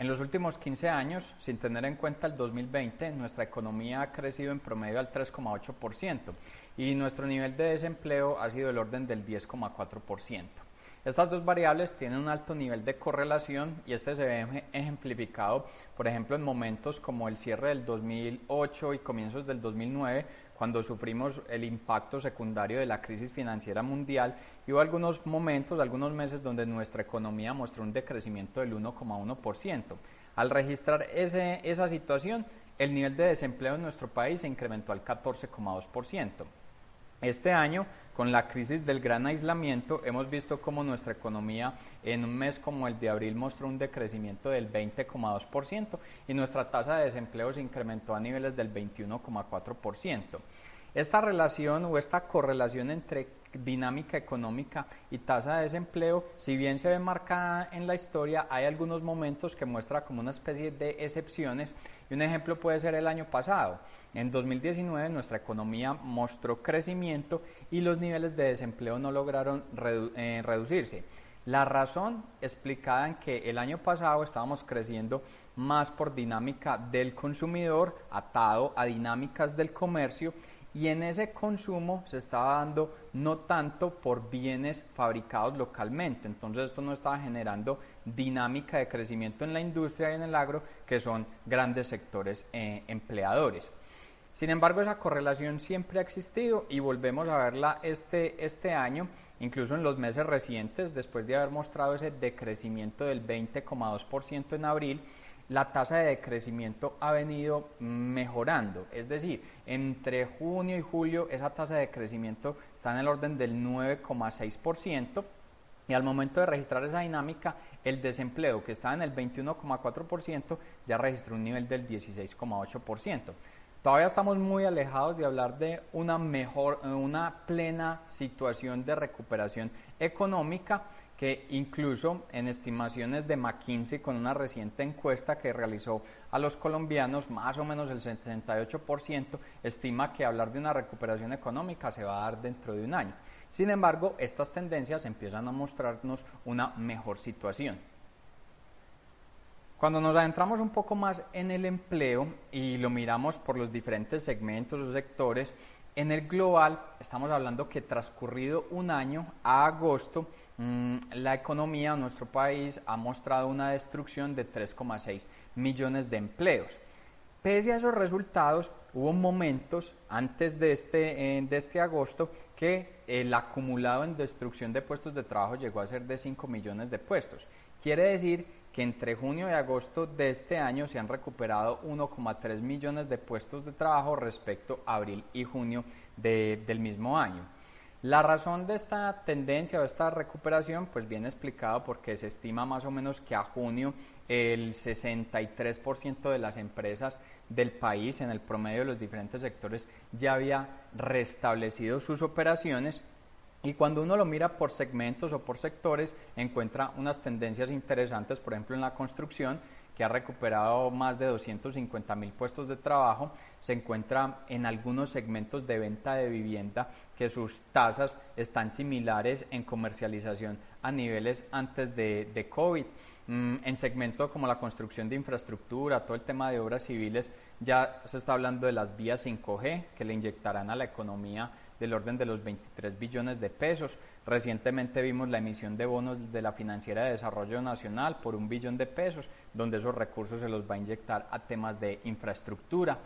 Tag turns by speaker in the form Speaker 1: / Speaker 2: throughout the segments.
Speaker 1: En los últimos 15 años, sin tener en cuenta el 2020, nuestra economía ha crecido en promedio al 3,8% y nuestro nivel de desempleo ha sido del orden del 10,4%. Estas dos variables tienen un alto nivel de correlación y este se ve ejemplificado, por ejemplo, en momentos como el cierre del 2008 y comienzos del 2009, cuando sufrimos el impacto secundario de la crisis financiera mundial y hubo algunos momentos, algunos meses donde nuestra economía mostró un decrecimiento del 1,1%. Al registrar ese, esa situación, el nivel de desempleo en nuestro país se incrementó al 14,2%. Este año, con la crisis del gran aislamiento, hemos visto cómo nuestra economía en un mes como el de abril mostró un decrecimiento del 20,2% y nuestra tasa de desempleo se incrementó a niveles del 21,4%. Esta relación o esta correlación entre dinámica económica y tasa de desempleo, si bien se ve marcada en la historia, hay algunos momentos que muestra como una especie de excepciones y un ejemplo puede ser el año pasado. En 2019 nuestra economía mostró crecimiento y los niveles de desempleo no lograron eh, reducirse. La razón explicada en que el año pasado estábamos creciendo más por dinámica del consumidor atado a dinámicas del comercio y en ese consumo se estaba dando no tanto por bienes fabricados localmente, entonces esto no estaba generando dinámica de crecimiento en la industria y en el agro, que son grandes sectores eh, empleadores. Sin embargo, esa correlación siempre ha existido y volvemos a verla este, este año, incluso en los meses recientes, después de haber mostrado ese decrecimiento del 20,2% en abril, la tasa de decrecimiento ha venido mejorando. Es decir, entre junio y julio esa tasa de crecimiento está en el orden del 9,6% y al momento de registrar esa dinámica, el desempleo que está en el 21,4% ya registró un nivel del 16,8%. Todavía estamos muy alejados de hablar de una mejor, una plena situación de recuperación económica que incluso en estimaciones de McKinsey con una reciente encuesta que realizó a los colombianos, más o menos el 78% estima que hablar de una recuperación económica se va a dar dentro de un año. Sin embargo, estas tendencias empiezan a mostrarnos una mejor situación. Cuando nos adentramos un poco más en el empleo y lo miramos por los diferentes segmentos o sectores, en el global estamos hablando que transcurrido un año a agosto, mm, la economía de nuestro país ha mostrado una destrucción de 3,6 millones de empleos. Pese a esos resultados, hubo momentos antes de este, eh, de este agosto que el acumulado en destrucción de puestos de trabajo llegó a ser de 5 millones de puestos. Quiere decir que entre junio y agosto de este año se han recuperado 1,3 millones de puestos de trabajo respecto a abril y junio del mismo año. La razón de esta tendencia o esta recuperación pues viene explicado porque se estima más o menos que a junio el 63% de las empresas del país en el promedio de los diferentes sectores ya había restablecido sus operaciones. Y cuando uno lo mira por segmentos o por sectores, encuentra unas tendencias interesantes, por ejemplo en la construcción, que ha recuperado más de 250 mil puestos de trabajo, se encuentra en algunos segmentos de venta de vivienda que sus tasas están similares en comercialización a niveles antes de, COVID. Mm, en segmentos como la construcción de infraestructura, todo el tema de obras civiles, ya se está hablando de las vías 5G que le inyectarán a la economía del orden de los 23 billones de pesos. Recientemente vimos la emisión de bonos de la Financiera de Desarrollo Nacional por un billón de pesos, donde esos recursos se los va a inyectar a temas de infraestructura.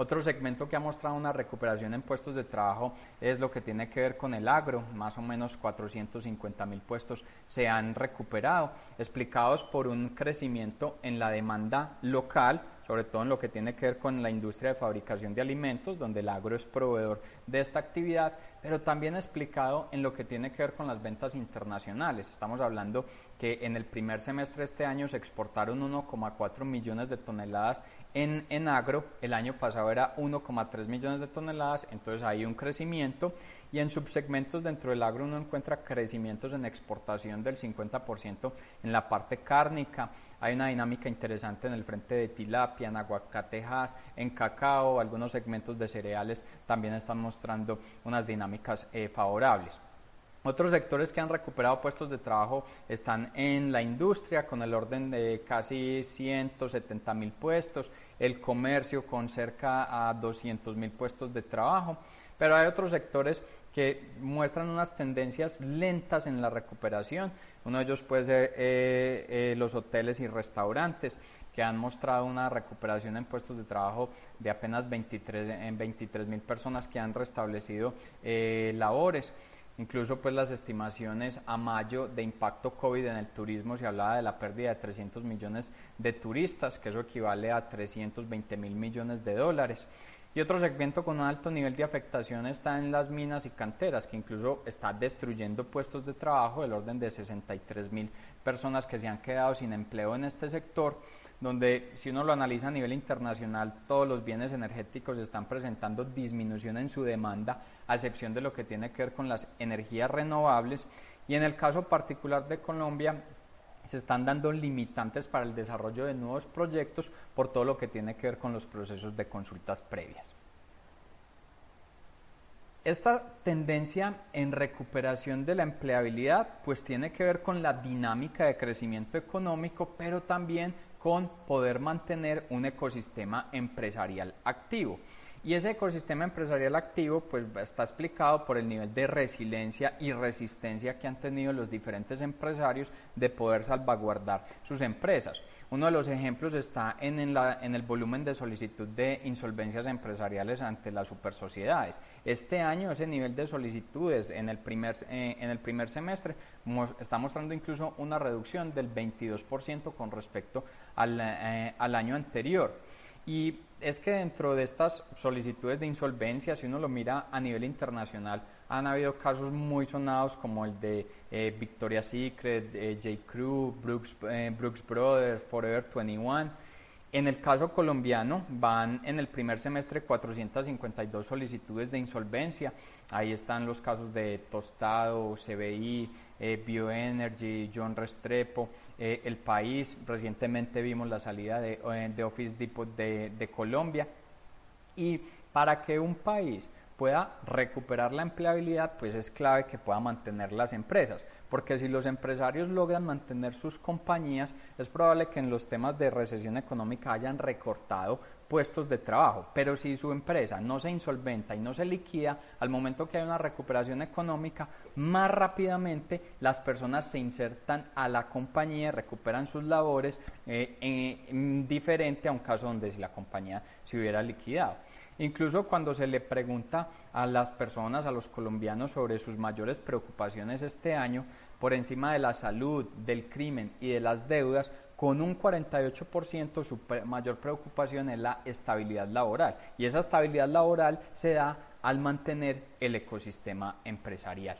Speaker 1: Otro segmento que ha mostrado una recuperación en puestos de trabajo es lo que tiene que ver con el agro, más o menos 450 mil puestos se han recuperado, explicados por un crecimiento en la demanda local, sobre todo en lo que tiene que ver con la industria de fabricación de alimentos, donde el agro es proveedor de esta actividad, pero también explicado en lo que tiene que ver con las ventas internacionales. Estamos hablando que en el primer semestre de este año se exportaron 1,4 millones de toneladas en, en agro, el año pasado era 1,3 millones de toneladas, entonces hay un crecimiento y en subsegmentos dentro del agro uno encuentra crecimientos en exportación del 50% en la parte cárnica, hay una dinámica interesante en el frente de tilapia, en aguacatejas, en cacao, algunos segmentos de cereales también están mostrando unas dinámicas eh, favorables. Otros sectores que han recuperado puestos de trabajo están en la industria con el orden de casi 170 mil puestos, el comercio con cerca a 200 mil puestos de trabajo, pero hay otros sectores que muestran unas tendencias lentas en la recuperación. Uno de ellos puede ser eh, eh, los hoteles y restaurantes que han mostrado una recuperación en puestos de trabajo de apenas 23 en 23 mil personas que han restablecido eh, labores. Incluso pues las estimaciones a mayo de impacto COVID en el turismo se hablaba de la pérdida de 300 millones de turistas, que eso equivale a 320 mil millones de dólares. Y otro segmento con un alto nivel de afectación está en las minas y canteras, que incluso está destruyendo puestos de trabajo del orden de 63 mil personas que se han quedado sin empleo en este sector donde si uno lo analiza a nivel internacional, todos los bienes energéticos están presentando disminución en su demanda, a excepción de lo que tiene que ver con las energías renovables. Y en el caso particular de Colombia, se están dando limitantes para el desarrollo de nuevos proyectos por todo lo que tiene que ver con los procesos de consultas previas. Esta tendencia en recuperación de la empleabilidad pues tiene que ver con la dinámica de crecimiento económico, pero también con poder mantener un ecosistema empresarial activo. Y ese ecosistema empresarial activo pues está explicado por el nivel de resiliencia y resistencia que han tenido los diferentes empresarios de poder salvaguardar sus empresas. Uno de los ejemplos está en, el volumen de solicitud de insolvencias empresariales ante las supersociedades. Este año ese nivel de solicitudes en el primer, eh, en el primer semestre está mostrando incluso una reducción del 22% con respecto al, eh, al año anterior. Y es que dentro de estas solicitudes de insolvencia, si uno lo mira a nivel internacional, han habido casos muy sonados como el de eh, Victoria's Secret, J. Crew, Brooks, eh, Brooks Brothers, Forever 21. En el caso colombiano van en el primer semestre 452 solicitudes de insolvencia. Ahí están los casos de Tostado, CBI, eh, Bioenergy, John Restrepo, El País. Recientemente vimos la salida de, de Office Depot de, de Colombia. Y para que un país pueda recuperar la empleabilidad, pues es clave que pueda mantener las empresas, porque si los empresarios logran mantener sus compañías, es probable que en los temas de recesión económica hayan recortado puestos de trabajo, pero si su empresa no se insolventa y no se liquida, al momento que hay una recuperación económica, más rápidamente las personas se insertan a la compañía, recuperan sus labores, eh, diferente a un caso donde si la compañía se hubiera liquidado. Incluso cuando se le pregunta a las personas, a los colombianos sobre sus mayores preocupaciones este año, por encima de la salud, del crimen y de las deudas, con un 48% su mayor preocupación es la estabilidad laboral. Y esa estabilidad laboral se da al mantener el ecosistema empresarial.